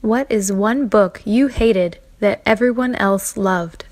What is one book you hated that everyone else loved?